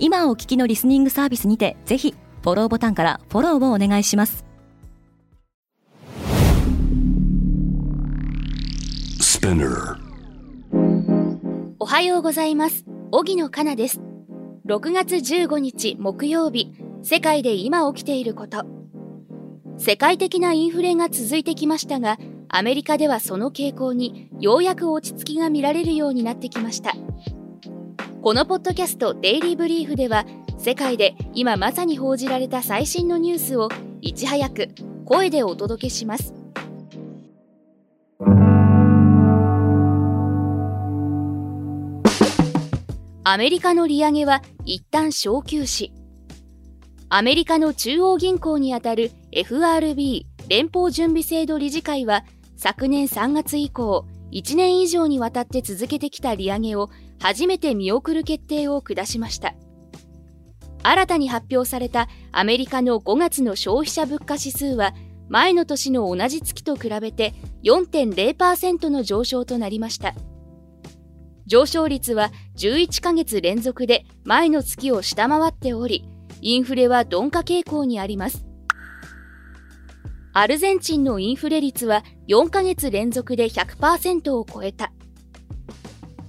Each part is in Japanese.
今お聞きのリスニングサービスにてぜひフォローボタンからフォローをお願いします。おはようございます。荻野かなです。6月15日木曜日世界で今起きていること。世界的なインフレが続いてきましたがアメリカではその傾向にようやく落ち着きが見られるようになってきましたこのポッドキャストデイリーブリーフでは世界で今まさに報じられた最新のニュースをいち早く声でお届けします。アメリカの利上げは一旦小休止アメリカの中央銀行にあたる FRB 連邦準備制度理事会は昨年3月以降1年以上にわたって続けてきた利上げを初めて見送る決定を下しました新たに発表されたアメリカの5月の消費者物価指数は前の年の同じ月と比べて4.0%の上昇となりました上昇率は11ヶ月連続で前の月を下回っており、インフレは鈍化傾向にあります。アルゼンチンのインフレ率は4ヶ月連続で100%を超えた。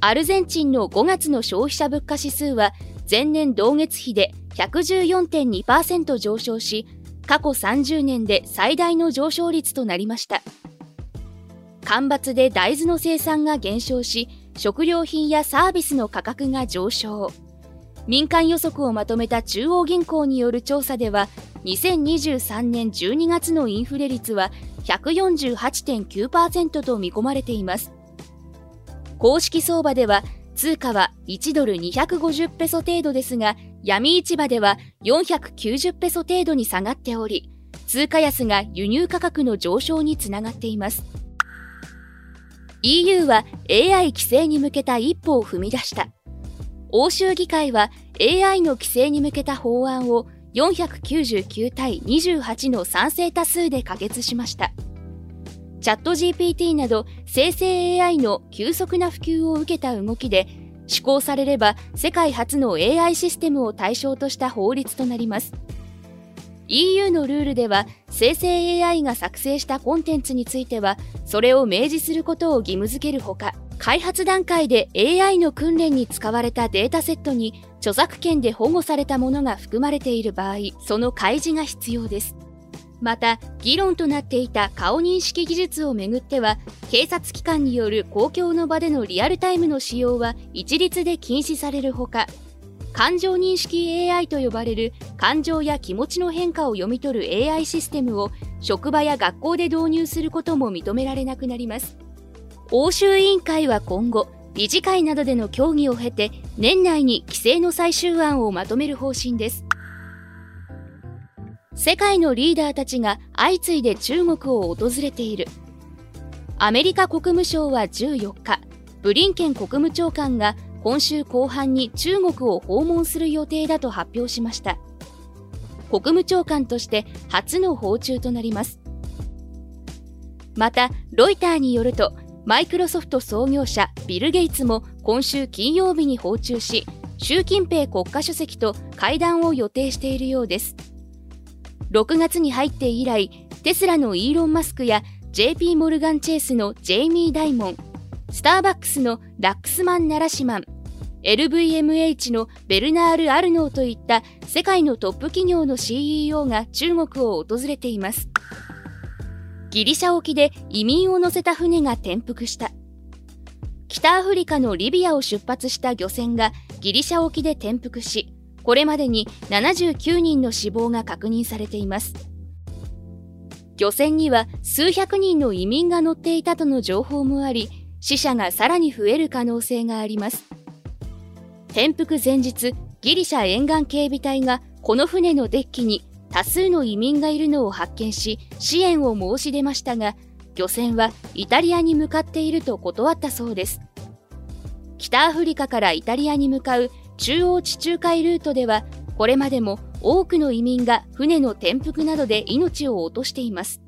アルゼンチンの5月の消費者物価指数は前年同月比で114.2%上昇し、過去30年で最大の上昇率となりました。干ばつで大豆の生産が減少し、食料品やサービスの価格が上昇民間予測をまとめた中央銀行による調査では2023年12月のインフレ率は148.9%と見込まれています公式相場では通貨は1ドル250ペソ程度ですが闇市場では490ペソ程度に下がっており通貨安が輸入価格の上昇につながっています EU は AI 規制に向けた一歩を踏み出した。欧州議会は AI の規制に向けた法案を499対28の賛成多数で可決しました。チャット GPT など生成 AI の急速な普及を受けた動きで施行されれば世界初の AI システムを対象とした法律となります。EU のルールでは生成 AI が作成したコンテンツについてはそれを明示することを義務付けるほか開発段階で AI の訓練に使われたデータセットに著作権で保護されたものが含まれている場合その開示が必要ですまた議論となっていた顔認識技術をめぐっては警察機関による公共の場でのリアルタイムの使用は一律で禁止されるほか感情認識 AI と呼ばれる感情や気持ちの変化を読み取る AI システムを職場や学校で導入することも認められなくなります。欧州委員会は今後理事会などでの協議を経て年内に規制の最終案をまとめる方針です。世界のリーダーたちが相次いで中国を訪れている。アメリカ国務省は14日ブリンケン国務長官が今週後半に中国を訪問する予定だと発表しました。国務長官として初の訪中となります。またロイターによるとマイクロソフト創業者ビル・ゲイツも今週金曜日に訪中し習近平国家主席と会談を予定しているようです。6月に入って以来テスラのイーロン・マスクや JP モルガン・チェイスのジェイミー・ダイモンスターバックスのラックスマン・ナラシマン LVMH のベルナール・アルノーといった世界のトップ企業の CEO が中国を訪れています。ギリシャ沖で移民を乗せた船が転覆した。北アフリカのリビアを出発した漁船がギリシャ沖で転覆しこれまでに79人の死亡が確認されています。漁船には数百人の移民が乗っていたとの情報もあり死者がさらに増える可能性があります。転覆前日ギリシャ沿岸警備隊がこの船のデッキに多数の移民がいるのを発見し支援を申し出ましたが漁船はイタリアに向かっていると断ったそうです。北アフリカからイタリアに向かう中央地中海ルートではこれまでも多くの移民が船の転覆などで命を落としています。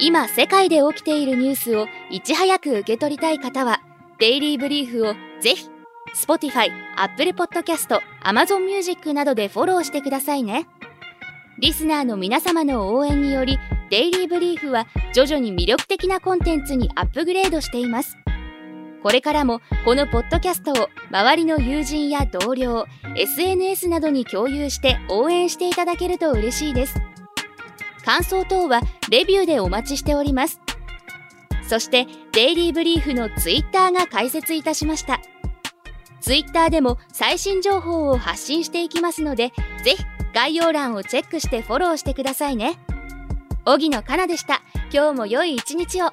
今世界で起きているニュースをいち早く受け取りたい方はデイリーブリーフをぜひ Spotify、Apple Podcast、Amazon Music などでフォローしてくださいね。リスナーの皆様の応援によりデイリーブリーフは徐々に魅力的なコンテンツにアップグレードしています。これからもこのポッドキャストを周りの友人や同僚、SNS などに共有して応援していただけると嬉しいです。感想等はレビューでお待ちしております。そして、デイリーブリーフのツイッターが開設いたしました。ツイッターでも最新情報を発信していきますので、ぜひ概要欄をチェックしてフォローしてくださいね。荻野かなでした。今日も良い一日を。